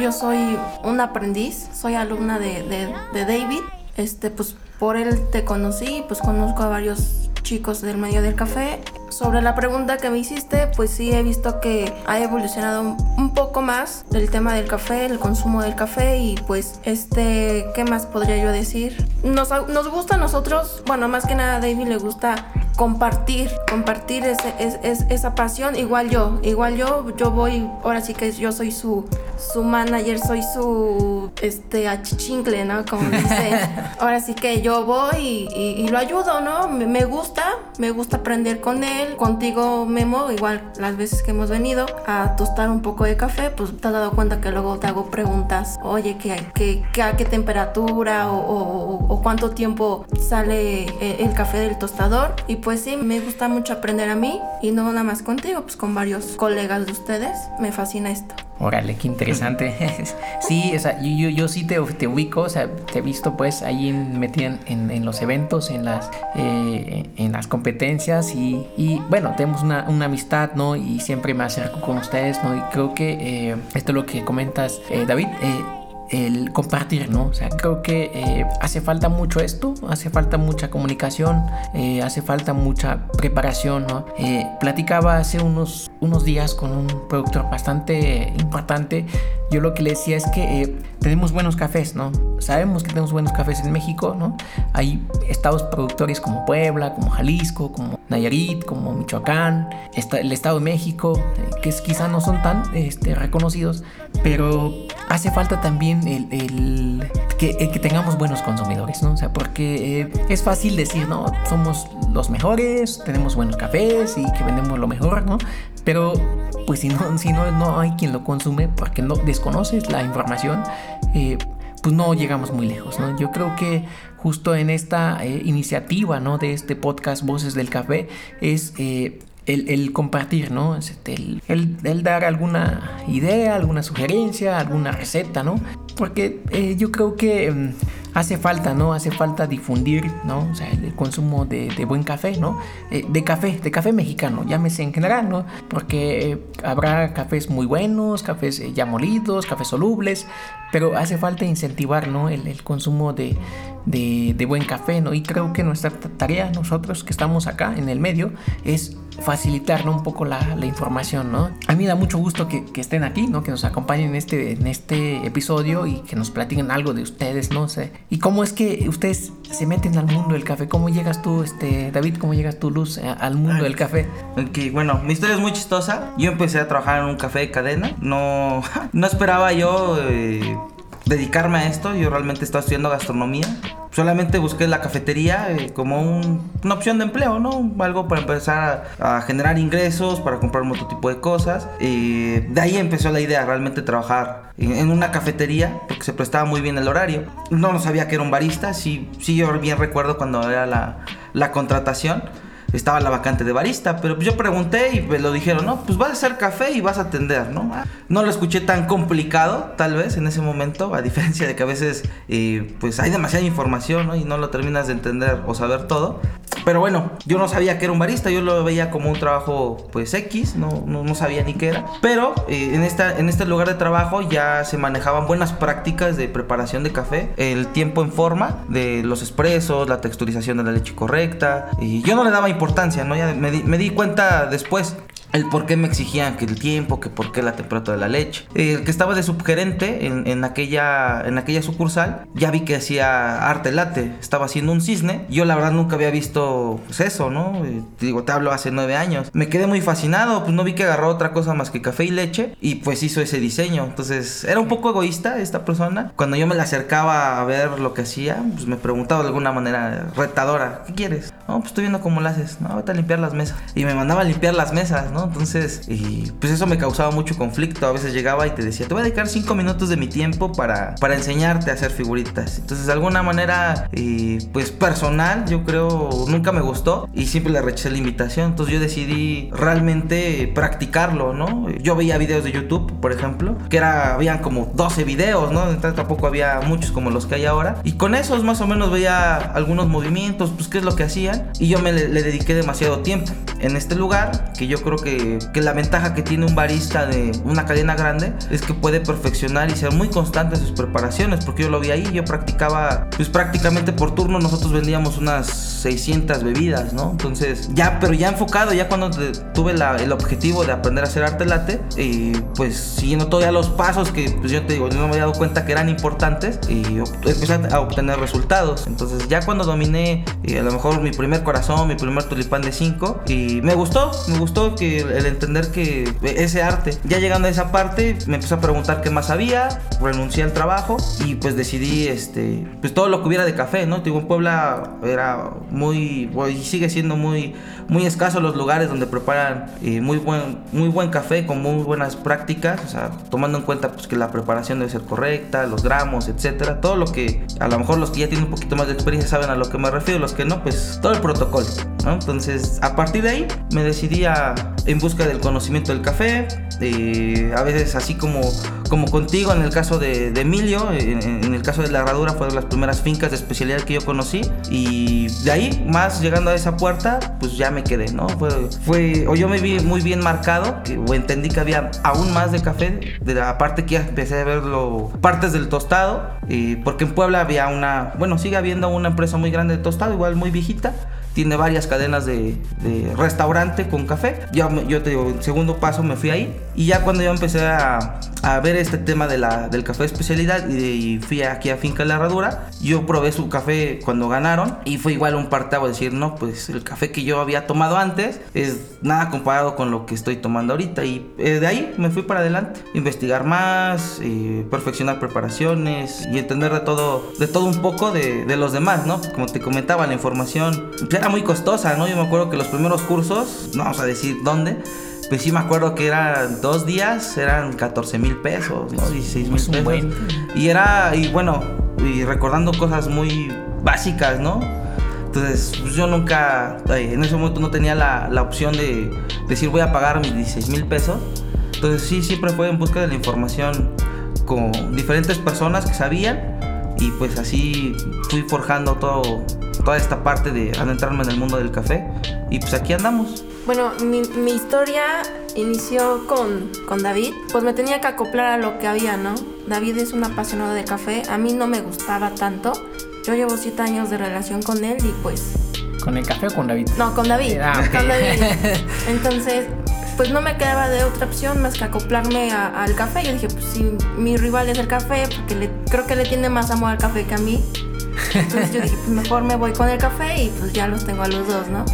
yo soy un aprendiz, soy alumna de, de, David. Este, pues por él te conocí, pues conozco a varios chicos del medio del café. Sobre la pregunta que me hiciste, pues sí he visto que ha evolucionado un poco más el tema del café, el consumo del café y pues este, ¿qué más podría yo decir? Nos, nos gusta a nosotros, bueno, más que nada a David le gusta compartir, compartir ese, es, esa pasión. Igual yo, igual yo, yo voy, ahora sí que yo soy su, su manager, soy su este achichincle, ¿no? Como dice. ahora sí que yo voy y, lo ayudo, ¿no? Me, gusta, me gusta aprender con él. Contigo, Memo, igual las veces que hemos venido a tostar un poco de café, pues te has dado cuenta que luego te hago preguntas, oye, ¿qué, qué, qué a qué temperatura o, cuánto tiempo sale el, el café del tostador? Y pues sí, me gusta mucho aprender a mí y no nada más contigo, pues con varios colegas de ustedes. Me fascina esto. Órale, qué interesante. sí, o sea, yo, yo, sí te, te, ubico, o sea, te he visto pues ahí metida en, en, los eventos, en las, eh, en las competencias y, y bueno, tenemos una, una, amistad, ¿no? Y siempre me acerco con ustedes, ¿no? Y creo que eh, esto es lo que comentas, eh, David el compartir, ¿no? O sea, creo que eh, hace falta mucho esto, hace falta mucha comunicación, eh, hace falta mucha preparación, ¿no? Eh, platicaba hace unos, unos días con un productor bastante importante. Yo lo que le decía es que tenemos buenos cafés, ¿no? Sabemos que tenemos buenos cafés en México, ¿no? Hay estados productores como Puebla, como Jalisco, como Nayarit, como Michoacán, el Estado de México, que quizá no son tan este, reconocidos, pero hace falta también el, que, que, tengamos buenos consumidores, ¿no? O sea, porque eh, es fácil decir, ¿no? Somos los mejores, tenemos buenos cafés y que vendemos lo mejor, ¿no? Pero pues si no, si no, no hay quien lo consume porque no desconoces la información, eh, pues no llegamos muy lejos, ¿no? Yo creo que justo en esta eh, iniciativa, ¿no? De este podcast Voces del Café es el, compartir, ¿no? Este, el, el, dar alguna idea, alguna sugerencia, alguna receta, ¿no? Porque eh, yo creo que mm, hace falta, ¿no? Hace falta difundir, ¿no? O sea, el, consumo de, buen café, ¿no? Eh, de café, de café mexicano, llámese en general, ¿no? Porque eh, habrá cafés muy buenos, cafés ya molidos, cafés solubles, pero hace falta incentivar, ¿no? El, consumo de, buen café, ¿no? Y creo que nuestra tarea, nosotros que estamos acá en el medio, es facilitar un poco la, información, ¿no? A mí da mucho gusto que, estén aquí, ¿no? Que nos acompañen en este, en este episodio y que nos platiquen algo de ustedes, no sé. Y cómo es que ustedes se meten al mundo del café. ¿Cómo llegas tú, este, David, cómo llegas tú, Luz, eh, al mundo del café? Ok, bueno, mi historia es muy chistosa. Yo empecé a trabajar en un café de cadena. No, no esperaba yo... Eh, dedicarme a esto. Yo realmente estaba estudiando gastronomía. Solamente busqué la cafetería eh, como una opción de empleo, ¿no? Algo para empezar a, generar ingresos, para comprar un otro tipo de cosas. Y de ahí empezó la idea, realmente trabajar en, una cafetería, porque se prestaba muy bien el horario. No, no sabía que era un barista, sí, sí yo bien recuerdo cuando era la, la contratación estaba la vacante de barista, pero yo pregunté y me lo dijeron, no, pues vas a hacer café y vas a atender, ¿no? No lo escuché tan complicado, tal vez, en ese momento, a diferencia de que a veces, eh, pues hay demasiada información, ¿no? Y no lo terminas de entender o saber todo. Pero bueno, yo no sabía que era un barista, yo lo veía como un trabajo, pues X, no, no, sabía ni qué era. Pero eh, en, esta, en este lugar de trabajo ya se manejaban buenas prácticas de preparación de café, el tiempo en forma de los expresos, la texturización de la leche correcta. Y yo no le daba importancia, ¿no? Ya me me di cuenta después el por qué me exigían que el tiempo, que por qué la temperatura de la leche. El que estaba de subgerente en, en, aquella, en aquella sucursal, ya vi que hacía arte late, estaba haciendo un cisne. Yo la verdad nunca había visto pues, eso, ¿no? Te digo, te hablo hace nueve años. Me quedé muy fascinado, pues no vi que agarró otra cosa más que café y leche y pues hizo ese diseño. Entonces era un poco egoísta esta persona. Cuando yo me la acercaba a ver lo que hacía, pues me preguntaba de alguna manera retadora, ¿qué quieres? No, pues estoy viendo cómo lo haces. No, vete a limpiar las mesas. Y me mandaba a limpiar las mesas, ¿no? Entonces, y pues eso me causaba mucho conflicto. A veces llegaba y te decía, te voy a dedicar cinco minutos de mi tiempo para, para enseñarte a hacer figuritas. Entonces, de alguna manera, pues personal, yo creo, nunca me gustó y siempre le rechacé la invitación. Entonces, yo decidí realmente practicarlo, ¿no? Yo veía videos de YouTube, por ejemplo, que era, habían como 12 videos, ¿no? Entonces, tampoco había muchos como los que hay ahora. Y con esos más o menos veía algunos movimientos, pues qué es lo que hacían. Y yo me le, le dediqué demasiado tiempo en este lugar, que yo creo que que, la ventaja que tiene un barista de una cadena grande es que puede perfeccionar y ser muy constante en sus preparaciones, porque yo lo vi ahí, yo practicaba, pues prácticamente por turno nosotros vendíamos unas 600 bebidas, ¿no? Entonces, ya, pero ya enfocado, ya cuando tuve el objetivo de aprender a hacer arte latte, y pues siguiendo todavía los pasos que, pues yo te digo, no me había dado cuenta que eran importantes, y empecé a obtener resultados. Entonces, ya cuando dominé, y a lo mejor mi primer corazón, mi primer tulipán de 5, y me gustó, me gustó que el, entender que ese arte, ya llegando a esa parte, me empecé a preguntar qué más había, renuncié al trabajo y pues decidí, este, pues todo lo que hubiera de café, ¿no? Digo, en Puebla era muy, y sigue siendo muy, muy escaso los lugares donde preparan eh, muy, buen, muy buen café con muy buenas prácticas, o sea, tomando en cuenta pues que la preparación debe ser correcta, los gramos, etcétera, todo lo que a lo mejor los que ya tienen un poquito más de experiencia saben a lo que me refiero, los que no, pues todo el protocolo, ¿no? Entonces, a partir de ahí me decidí a en busca del conocimiento del café, a veces así como, como contigo en el caso de, Emilio, en, el caso de la herradura fue de las primeras fincas de especialidad que yo conocí y de ahí más llegando a esa puerta pues ya me quedé, ¿no? Fue, o yo me vi muy bien marcado o entendí que había aún más de café, de la parte que ya empecé a verlo, partes del tostado, porque en Puebla había una, bueno sigue habiendo una empresa muy grande de tostado, igual muy viejita, tiene varias cadenas de, restaurante con café. Yo, yo te digo, el segundo paso me fui ahí y ya cuando yo empecé a, a ver este tema de la, del café de especialidad y, fui aquí a Finca La Herradura, yo probé su café cuando ganaron y fue igual un partago decir, no, pues el café que yo había tomado antes es nada comparado con lo que estoy tomando ahorita y eh, de ahí me fui para adelante, investigar más, y perfeccionar preparaciones y entender de todo, de todo un poco de, de los demás, ¿no? Como te comentaba, la información era muy costosa, ¿no? Yo me acuerdo que los primeros cursos, no vamos a decir dónde, pues sí me acuerdo que eran dos días, eran 14 mil pesos, ¿no? 16 mil pesos. Y era, y bueno, y recordando cosas muy básicas, ¿no? Entonces, pues yo nunca, en ese momento no tenía la, la opción de decir voy a pagar mis 16 mil pesos. Entonces sí, siempre fue en busca de la información con diferentes personas que sabían y pues así fui forjando todo, toda esta parte de adentrarme en el mundo del café y pues aquí andamos. Bueno, mi, mi historia inició con, con, David, pues me tenía que acoplar a lo que había, ¿no? David es un apasionado de café, a mí no me gustaba tanto, yo llevo siete años de relación con él y pues... ¿Con el café o con David? No, con David. Ah, con David. Entonces, pues no me quedaba de otra opción más que acoplarme al café. Yo dije, pues si mi rival es el café, porque le, creo que le tiene más amor al café que a mí, entonces yo dije, pues mejor me voy con el café y pues ya los tengo a los dos, ¿no?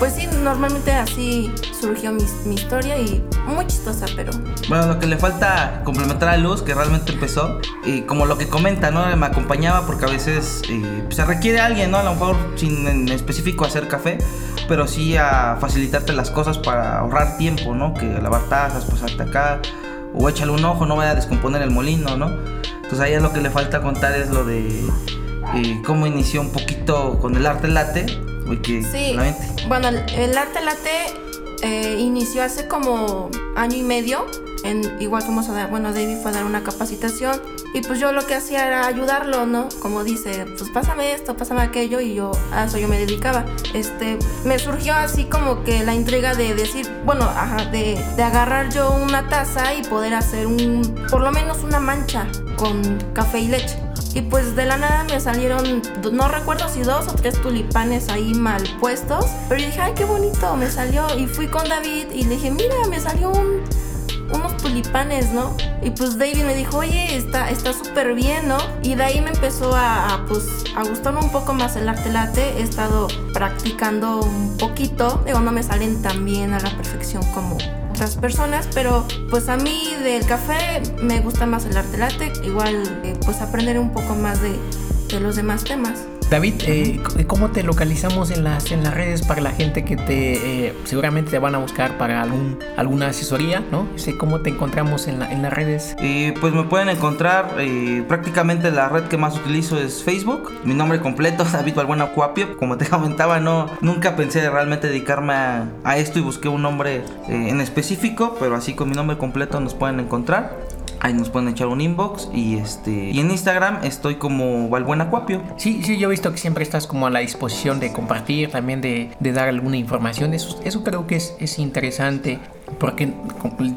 Pues sí, normalmente así surgió mi, mi, historia y muy chistosa, pero... Bueno, lo que le falta complementar a Luz, que realmente empezó, y como lo que comenta, ¿no? Me acompañaba porque a veces eh, pues, se requiere a alguien, ¿no? A lo mejor sin en específico hacer café, pero sí a facilitarte las cosas para ahorrar tiempo, ¿no? Que lavar tazas, pasarte acá, o échale un ojo, no vaya a descomponer el molino, ¿no? Entonces ahí es lo que le falta contar es lo de cómo inició un poquito con el arte late. que sí. Bueno, el, arte latte eh, inició hace como año y medio. En, igual dar, bueno, David fue a dar una capacitación y pues yo lo que hacía era ayudarlo, ¿no? Como dice, pues pásame esto, pásame aquello y yo a eso yo me dedicaba. Este, me surgió así como que la intriga de decir, bueno, ajá, de, de agarrar yo una taza y poder hacer un, por lo menos una mancha con café y leche. Y pues de la nada me salieron, no recuerdo si dos o tres tulipanes ahí mal puestos. Pero dije, ay, qué bonito, me salió. Y fui con David y le dije, mira, me salió un, unos tulipanes, ¿no? Y pues David me dijo, oye, está súper bien, ¿no? Y de ahí me empezó a, pues, a gustarme un poco más el arte latte. He estado practicando un poquito. Digo, no me salen tan bien a la perfección como personas, pero pues a mí del café me gusta más el arte latte, igual eh, pues aprender un poco más de, de los demás temas. David, eh, ¿cómo te localizamos en las, en las redes para la gente que te eh, seguramente te van a buscar para algún, alguna asesoría, ¿no? ¿Cómo te encontramos en, la, en las redes? pues me pueden encontrar, prácticamente la red que más utilizo es Facebook. Mi nombre completo, David Balbuena Cuapio. Como te comentaba, no, nunca pensé realmente dedicarme a, a esto y busqué un nombre en específico, pero así con mi nombre completo nos pueden encontrar. Ahí nos pueden echar un inbox y este y en Instagram estoy como Valbuena Cuapio. Sí, sí, yo he visto que siempre estás como a la disposición de compartir, también de, de dar alguna información. Eso, eso creo que es, es interesante porque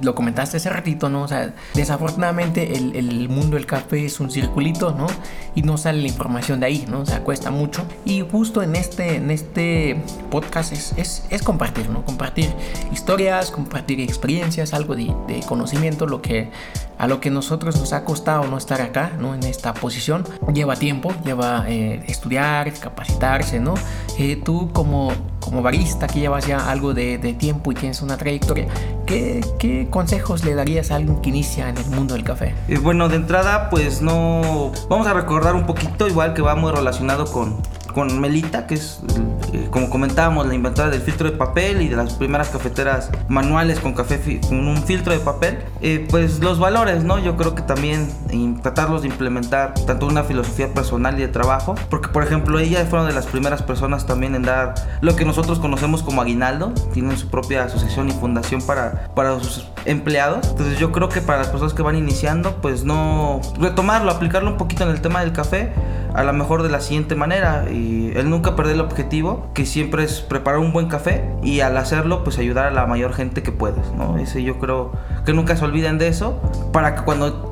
lo comentaste hace ratito, ¿no? O sea, desafortunadamente el, el, mundo del café es un circulito, ¿no? Y no sale la información de ahí, ¿no? O sea, cuesta mucho. Y justo en este, en este podcast es, es, es compartir, ¿no? Compartir historias, compartir experiencias, algo de, de, conocimiento, lo que a lo que nosotros nos ha costado no estar acá, ¿no? En esta posición. Lleva tiempo, lleva eh, estudiar, capacitarse, ¿no? Eh, tú como, como barista que llevas ya algo de, tiempo y tienes una trayectoria, ¿Qué, consejos le darías a alguien que inicia en el mundo del café? Eh, bueno, de entrada, pues no. Vamos a recordar un poquito, igual que va muy relacionado con, con Melita, que es, eh, como comentábamos, la inventora del filtro de papel y de las primeras cafeteras manuales con café con un filtro de papel, eh, pues los valores, ¿no? Yo creo que también tratarlos de implementar tanto una filosofía personal y de trabajo, porque por ejemplo ella fue una de las primeras personas también en dar lo que nosotros conocemos como aguinaldo, tienen su propia asociación y fundación para, para sus empleados, entonces yo creo que para las personas que van iniciando, pues no retomarlo, aplicarlo un poquito en el tema del café, a lo mejor de la siguiente manera. Y él nunca perder el objetivo, que siempre es preparar un buen café y al hacerlo, pues ayudar a la mayor gente que puedas, ¿no? Ese yo creo que nunca se olviden de eso, para que cuando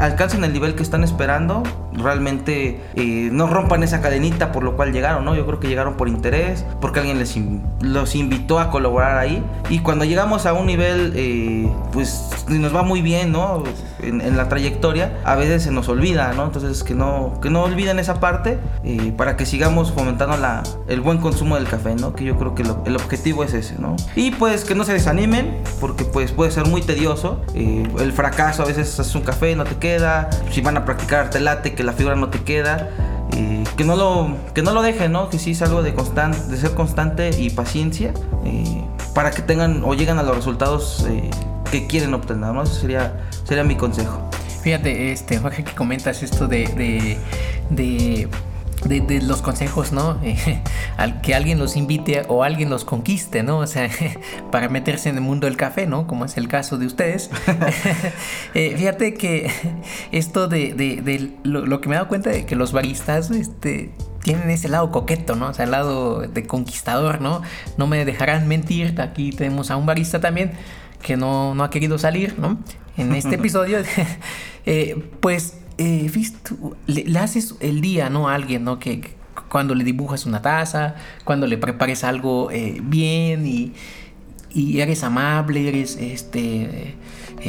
alcancen el nivel que están esperando, realmente eh, no rompan esa cadenita por lo cual llegaron, ¿no? Yo creo que llegaron por interés, porque alguien les los invitó a colaborar ahí. Y cuando llegamos a un nivel, eh, pues nos va muy bien, ¿no? En, la trayectoria, a veces se nos olvida, ¿no? Entonces que no, que no olviden esa parte eh, para que sigamos fomentando la, el buen consumo del café, ¿no? Que yo creo que el objetivo es ese, ¿no? Y pues que no se desanimen, porque pues puede ser muy tedioso. El fracaso a veces haces un café, no te queda. Si van a practicar arte late, que la figura no te queda. que no lo que no lo dejen, ¿no? Que sí es algo de constante, de ser constante y paciencia para que tengan o lleguen a los resultados que quieren obtener, ¿no? Ese sería sería mi consejo. Fíjate, este Jorge que comentas esto de los consejos, ¿no? al que alguien los invite o alguien los conquiste, ¿no? O sea, para meterse en el mundo del café, ¿no? Como es el caso de ustedes. Eh, fíjate que esto de, de, lo, que me he dado cuenta de que los baristas, este tienen ese lado coqueto, ¿no? O sea, el lado de conquistador, ¿no? No me dejarán mentir, aquí tenemos a un barista también que no, no ha querido salir, ¿no? En este episodio, eh, pues, eh, le, haces el día, ¿no? A alguien, ¿no? Que, cuando le dibujas una taza, cuando le prepares algo eh, bien y, y, eres amable, eres este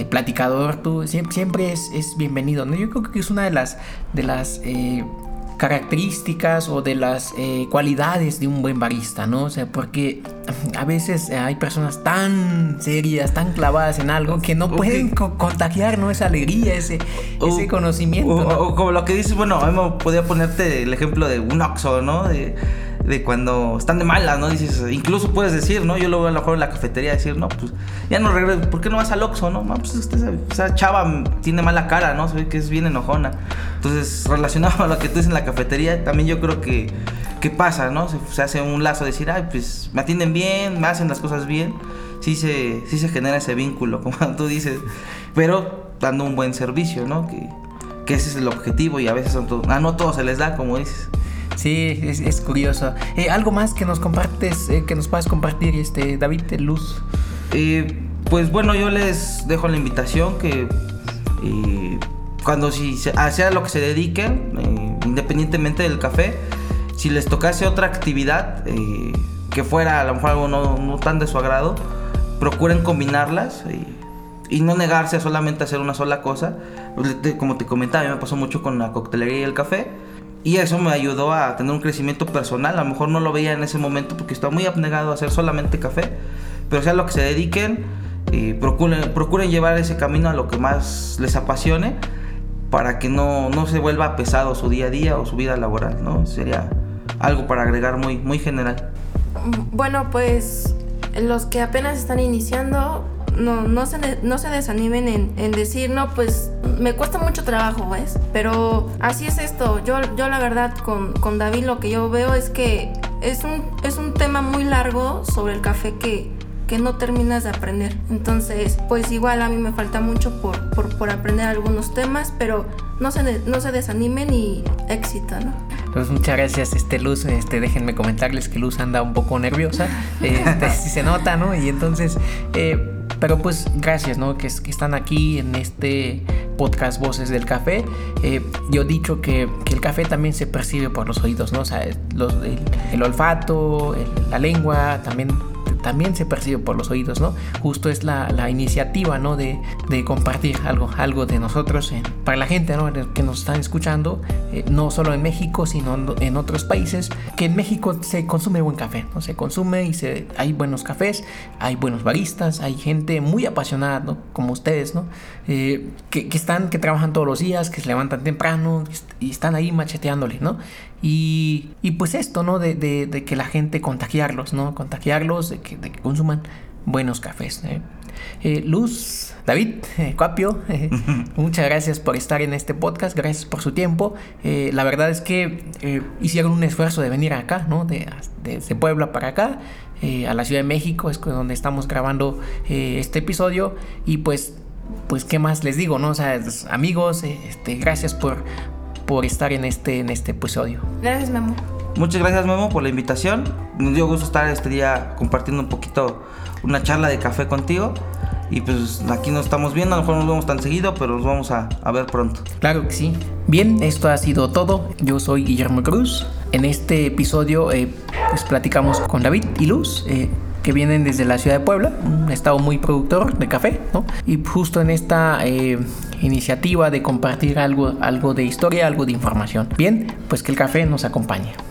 platicador, tú siempre, siempre es, es, bienvenido, ¿no? Yo creo que es una de las de las características o de las eh, cualidades de un buen barista, ¿no? O sea, porque a veces hay personas tan serias, tan clavadas en algo que no pueden contagiar, ¿no? Esa alegría, ese, ese conocimiento. O, como lo que dices, bueno, a mí me podía ponerte el ejemplo de un Oxxo, ¿no? De, de cuando están de malas, ¿no? Dices, incluso puedes decir, ¿no? Yo lo veo a lo mejor en la cafetería decir, no, pues ya no regreso, ¿por qué no vas al Oxxo, no? no pues usted, esa chava tiene mala cara, ¿no? Se ve que es bien enojona. Entonces, relacionado a lo que tú dices en la cafetería, también yo creo que, que pasa, ¿no? Se, hace un lazo de decir, ay, pues me atienden bien, me hacen las cosas bien. Sí se, sí se genera ese vínculo, como tú dices, pero dando un buen servicio, ¿no? Que, que ese es el objetivo y a veces a no todos se les da, como dices. Sí, es, curioso. Eh, ¿Algo más que nos compartes, eh, que nos puedas compartir, este, David de Luz? Eh, pues bueno, yo les dejo la invitación que cuando si sea lo que se dediquen, independientemente del café, si les tocase otra actividad que fuera a lo mejor algo no, tan de su agrado, procuren combinarlas y no negarse a solamente hacer una sola cosa. Como te comentaba, a me pasó mucho con la coctelería y el café y eso me ayudó a tener un crecimiento personal. A lo mejor no lo veía en ese momento porque estaba muy abnegado a hacer solamente café. Pero sea lo que se dediquen, y procuren, procuren llevar ese camino a lo que más les apasione para que no, no se vuelva pesado su día a día o su vida laboral, ¿no? Sería algo para agregar muy, muy general. Bueno, pues los que apenas están iniciando, no, no, se, no se desanimen en, decir, no, pues me cuesta mucho trabajo, ¿ves? Pero así es esto. Yo, yo la verdad con, con David lo que yo veo es que es un, es un tema muy largo sobre el café que, que no terminas de aprender. Entonces, pues igual a mí me falta mucho por, por, aprender algunos temas, pero no se, no se desanimen y éxito, ¿no? Pues muchas gracias, este Luz. Este, déjenme comentarles que Luz anda un poco nerviosa. Este, si se nota, ¿no? Y entonces, eh, pero pues gracias, ¿no? Que, que, están aquí en este podcast Voces del Café. Eh, yo he dicho que, que, el café también se percibe por los oídos, ¿no? O sea, los, el, olfato, la lengua, también también se percibe por los oídos, ¿no? Justo es la, la iniciativa, ¿no? De, de, compartir algo, algo de nosotros para la gente, ¿no? Que nos están escuchando, eh, no solo en México, sino en otros países, que en México se consume buen café, ¿no? Se consume y se, hay buenos cafés, hay buenos baristas, hay gente muy apasionada, ¿no? Como ustedes, ¿no? Eh, que, que, están, que trabajan todos los días, que se levantan temprano y están ahí macheteándole, ¿no? Y, y pues esto, ¿no? De, de, que la gente contagiarlos, ¿no? Contagiarlos, de que, de que consuman buenos cafés. ¿eh? Eh, Luz, David, eh, Cuapio, muchas gracias por estar en este podcast, gracias por su tiempo. la verdad es que hicieron un esfuerzo de venir acá, ¿no? De, desde Puebla para acá, a la Ciudad de México, es donde estamos grabando este episodio. Y pues, pues, ¿qué más les digo, no? O sea, amigos, este, gracias por, por estar en este, en este episodio. Gracias, Memo. Muchas gracias, Memo, por la invitación. Nos dio gusto estar este día compartiendo un poquito una charla de café contigo. Y pues aquí nos estamos viendo, a lo mejor no nos vemos tan seguido, pero nos vamos a, a, ver pronto. Claro que sí. Bien, esto ha sido todo. Yo soy Guillermo Cruz. En este episodio eh, pues platicamos con David y Luz. Eh, que vienen desde la ciudad de Puebla, un estado muy productor de café, ¿no? Y justo en esta eh, iniciativa de compartir algo, algo de historia, algo de información. Bien, pues que el café nos acompañe.